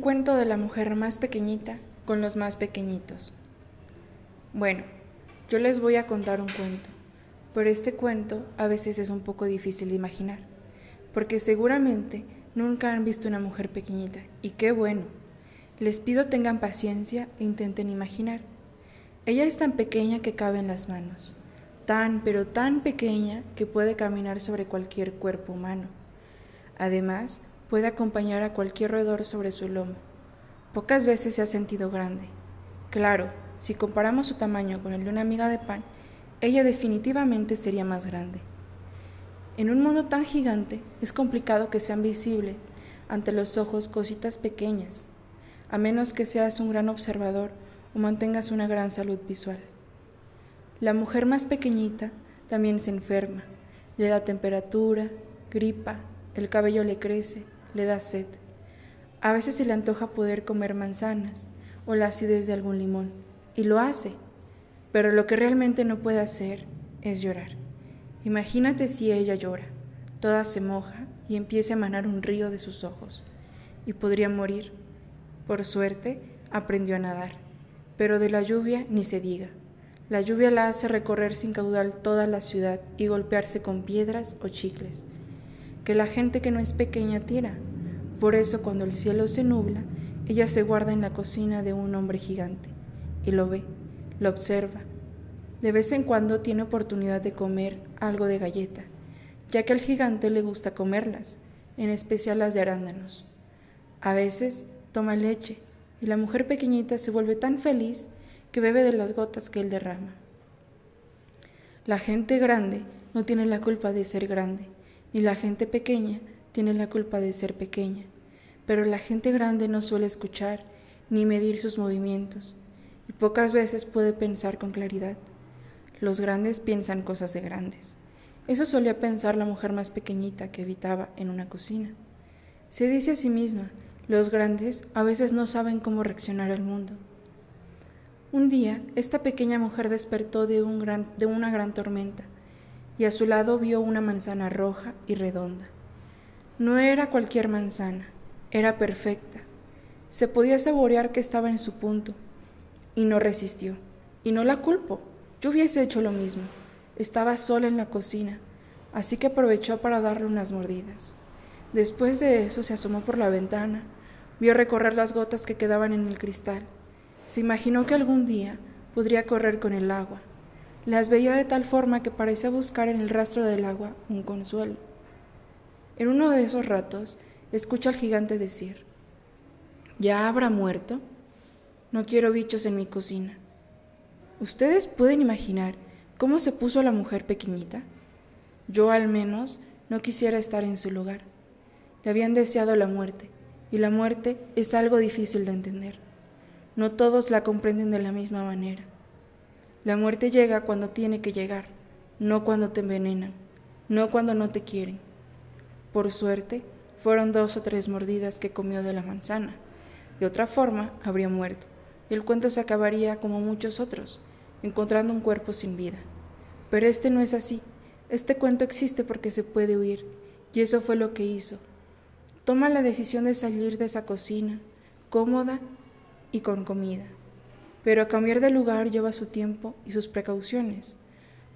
cuento de la mujer más pequeñita con los más pequeñitos. Bueno, yo les voy a contar un cuento, pero este cuento a veces es un poco difícil de imaginar, porque seguramente nunca han visto una mujer pequeñita, y qué bueno. Les pido tengan paciencia e intenten imaginar. Ella es tan pequeña que cabe en las manos, tan pero tan pequeña que puede caminar sobre cualquier cuerpo humano. Además, puede acompañar a cualquier roedor sobre su lomo. Pocas veces se ha sentido grande. Claro, si comparamos su tamaño con el de una amiga de pan, ella definitivamente sería más grande. En un mundo tan gigante es complicado que sean visibles ante los ojos cositas pequeñas, a menos que seas un gran observador o mantengas una gran salud visual. La mujer más pequeñita también se enferma, le da temperatura, gripa, el cabello le crece, le da sed. A veces se le antoja poder comer manzanas o la acidez de algún limón, y lo hace, pero lo que realmente no puede hacer es llorar. Imagínate si ella llora, toda se moja y empieza a emanar un río de sus ojos, y podría morir. Por suerte, aprendió a nadar, pero de la lluvia ni se diga. La lluvia la hace recorrer sin caudal toda la ciudad y golpearse con piedras o chicles, que la gente que no es pequeña tira, por eso cuando el cielo se nubla, ella se guarda en la cocina de un hombre gigante y lo ve, lo observa. De vez en cuando tiene oportunidad de comer algo de galleta, ya que al gigante le gusta comerlas, en especial las de arándanos. A veces toma leche y la mujer pequeñita se vuelve tan feliz que bebe de las gotas que él derrama. La gente grande no tiene la culpa de ser grande, ni la gente pequeña tiene la culpa de ser pequeña, pero la gente grande no suele escuchar ni medir sus movimientos, y pocas veces puede pensar con claridad. Los grandes piensan cosas de grandes. Eso solía pensar la mujer más pequeñita que habitaba en una cocina. Se dice a sí misma, los grandes a veces no saben cómo reaccionar al mundo. Un día, esta pequeña mujer despertó de, un gran, de una gran tormenta y a su lado vio una manzana roja y redonda. No era cualquier manzana, era perfecta. Se podía saborear que estaba en su punto. Y no resistió. Y no la culpo. Yo hubiese hecho lo mismo. Estaba sola en la cocina, así que aprovechó para darle unas mordidas. Después de eso se asomó por la ventana, vio recorrer las gotas que quedaban en el cristal. Se imaginó que algún día podría correr con el agua. Las veía de tal forma que parecía buscar en el rastro del agua un consuelo. En uno de esos ratos, escucha al gigante decir, ¿Ya habrá muerto? No quiero bichos en mi cocina. ¿Ustedes pueden imaginar cómo se puso la mujer pequeñita? Yo al menos no quisiera estar en su lugar. Le habían deseado la muerte, y la muerte es algo difícil de entender. No todos la comprenden de la misma manera. La muerte llega cuando tiene que llegar, no cuando te envenenan, no cuando no te quieren. Por suerte, fueron dos o tres mordidas que comió de la manzana. De otra forma, habría muerto. Y el cuento se acabaría como muchos otros, encontrando un cuerpo sin vida. Pero este no es así. Este cuento existe porque se puede huir, y eso fue lo que hizo. Toma la decisión de salir de esa cocina, cómoda y con comida. Pero a cambiar de lugar lleva su tiempo y sus precauciones,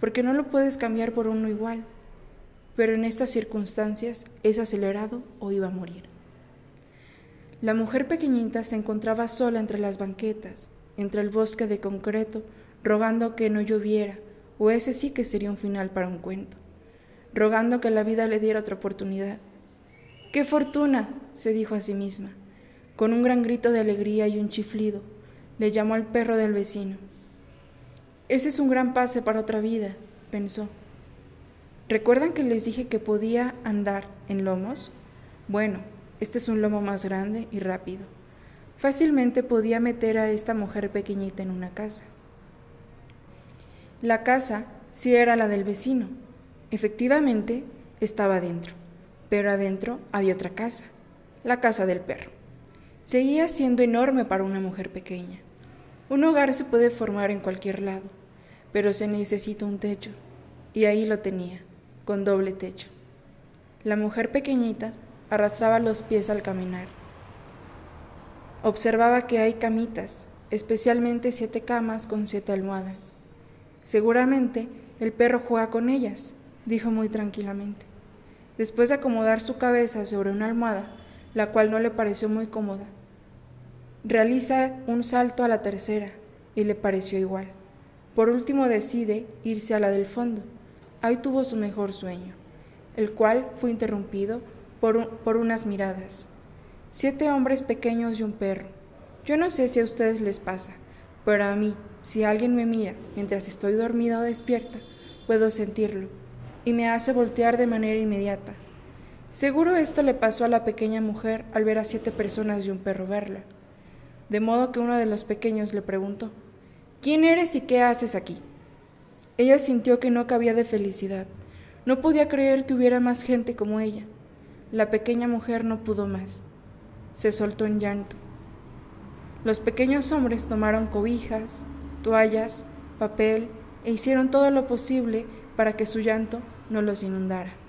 porque no lo puedes cambiar por uno igual pero en estas circunstancias es acelerado o iba a morir. La mujer pequeñita se encontraba sola entre las banquetas, entre el bosque de concreto, rogando que no lloviera, o ese sí que sería un final para un cuento, rogando que la vida le diera otra oportunidad. ¡Qué fortuna! se dijo a sí misma. Con un gran grito de alegría y un chiflido, le llamó al perro del vecino. Ese es un gran pase para otra vida, pensó. ¿Recuerdan que les dije que podía andar en lomos? Bueno, este es un lomo más grande y rápido. Fácilmente podía meter a esta mujer pequeñita en una casa. La casa sí era la del vecino. Efectivamente, estaba adentro, pero adentro había otra casa, la casa del perro. Seguía siendo enorme para una mujer pequeña. Un hogar se puede formar en cualquier lado, pero se necesita un techo, y ahí lo tenía con doble techo. La mujer pequeñita arrastraba los pies al caminar. Observaba que hay camitas, especialmente siete camas con siete almohadas. Seguramente el perro juega con ellas, dijo muy tranquilamente. Después de acomodar su cabeza sobre una almohada, la cual no le pareció muy cómoda, realiza un salto a la tercera y le pareció igual. Por último decide irse a la del fondo. Ahí tuvo su mejor sueño, el cual fue interrumpido por, por unas miradas. Siete hombres pequeños y un perro. Yo no sé si a ustedes les pasa, pero a mí, si alguien me mira mientras estoy dormida o despierta, puedo sentirlo, y me hace voltear de manera inmediata. Seguro esto le pasó a la pequeña mujer al ver a siete personas y un perro verla. De modo que uno de los pequeños le preguntó, ¿Quién eres y qué haces aquí? Ella sintió que no cabía de felicidad. No podía creer que hubiera más gente como ella. La pequeña mujer no pudo más. Se soltó en llanto. Los pequeños hombres tomaron cobijas, toallas, papel e hicieron todo lo posible para que su llanto no los inundara.